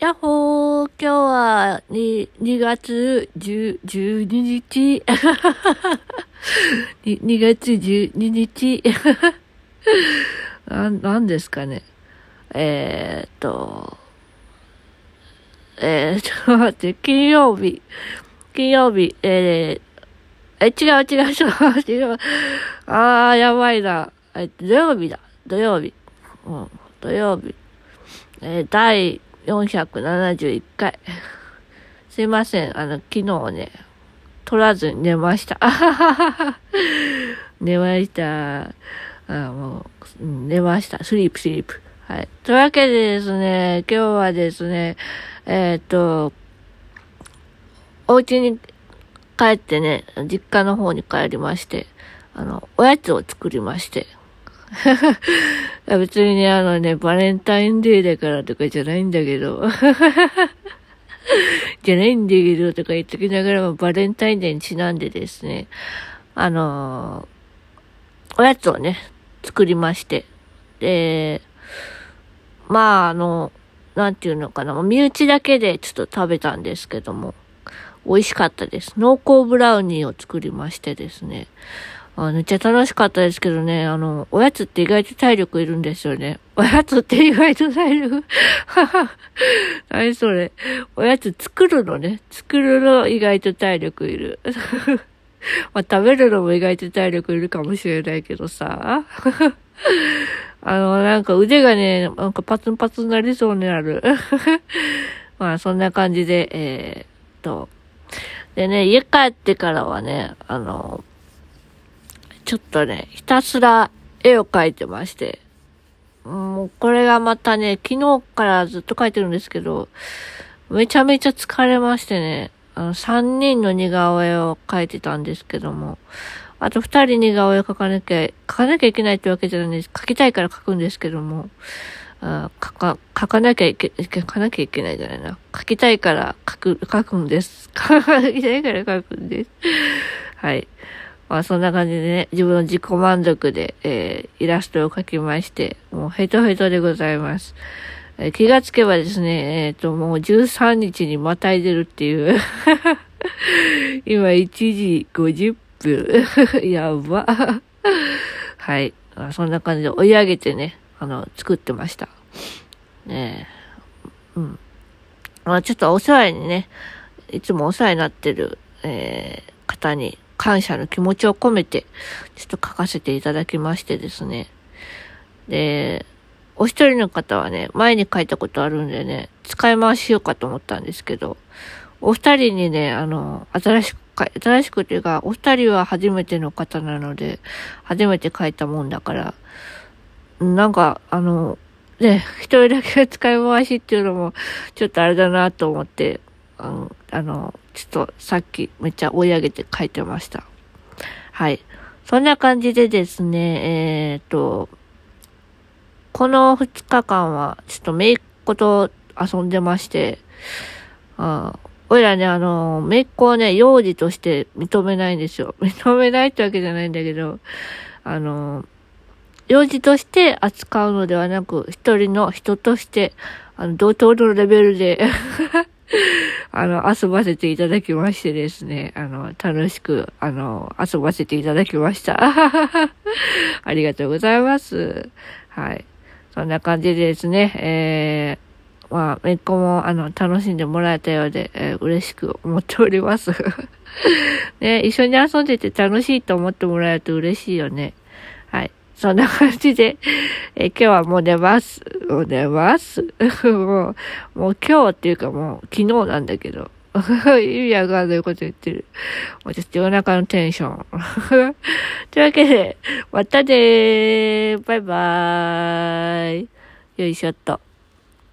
やっほー、今日は2、2月10 12日 2, 2月12日 な、なんですかね。えー、っと、えー、ちょっと待って、金曜日、金曜日、えー、え、違う違う、ちょっと違う。あー、やばいな。え、土曜日だ。土曜日。うん、土曜日。えー、第471回。すいません。あの、昨日ね、取らずに寝ました。寝ました。あもう、寝ました。スリープ、スリープ。はい。というわけでですね、今日はですね、えー、っと、お家に帰ってね、実家の方に帰りまして、あの、おやつを作りまして、別にね、あのね、バレンタインデーだからとかじゃないんだけど。じゃないんだけどとか言っときながらもバレンタインデーにちなんでですね、あのー、おやつをね、作りまして。で、まあ、あの、なんていうのかな、身内だけでちょっと食べたんですけども、美味しかったです。濃厚ブラウニーを作りましてですね。あめっちゃ楽しかったですけどね、あの、おやつって意外と体力いるんですよね。おやつって意外と体力、はは、何それ。おやつ作るのね。作るの意外と体力いる。まあ、食べるのも意外と体力いるかもしれないけどさ。あの、なんか腕がね、なんかパツンパツンなりそうになる。まあ、そんな感じで、えー、っと。でね、家帰ってからはね、あの、ちょっとね、ひたすら絵を描いてまして、もうこれがまたね、昨日からずっと描いてるんですけど、めちゃめちゃ疲れましてね、あの、三人の似顔絵を描いてたんですけども、あと二人似顔絵を描かなきゃ、描かなきゃいけないってわけじゃないです。描きたいから描くんですけども、あ描か、描かなきゃいけ、描かなきゃいけないじゃないな。描きたいから描く、描くんです。描きたいから描くんです。はい。まあそんな感じでね、自分の自己満足で、えー、イラストを描きまして、もうヘトヘトでございます。えー、気がつけばですね、えっ、ー、と、もう13日にまたいでるっていう 今1時50分。やば。はい。まあ、そんな感じで追い上げてね、あの、作ってました。ねえ。うん。まあちょっとお世話にね、いつもお世話になってる、えー、方に、感謝の気持ちを込めて、ちょっと書かせていただきましてですね。で、お一人の方はね、前に書いたことあるんでね、使い回しようかと思ったんですけど、お二人にね、あの、新しく、新しくというか、お二人は初めての方なので、初めて書いたもんだから、なんか、あの、ね、一人だけ使い回しっていうのも、ちょっとあれだなと思って、あの、あのちょっとさっきめっちゃ追い上げて書いてました。はい。そんな感じでですね、えっ、と、この2日間は、ちょっとめいっ子と遊んでまして、あおいらね、あの、めいっ子をね、幼児として認めないんですよ。認めないってわけじゃないんだけど、あの、幼児として扱うのではなく、一人の人として、あの、同等のレベルで あの、遊ばせていただきましてですね、あの、楽しく、あの、遊ばせていただきました。ありがとうございます。はい。そんな感じでですね、えー、まあ、めっ子も、あの、楽しんでもらえたようで、えー、嬉しく思っております。ね、一緒に遊んでて楽しいと思ってもらえると嬉しいよね。はい。そんな感じで、え今日はもう寝ます。もう寝ます。もう、もう今日っていうかもう昨日なんだけど。意味わかんないこと言ってる。もうちょっと夜中のテンション。というわけで、またねー。バイバーイ。よいしょっと。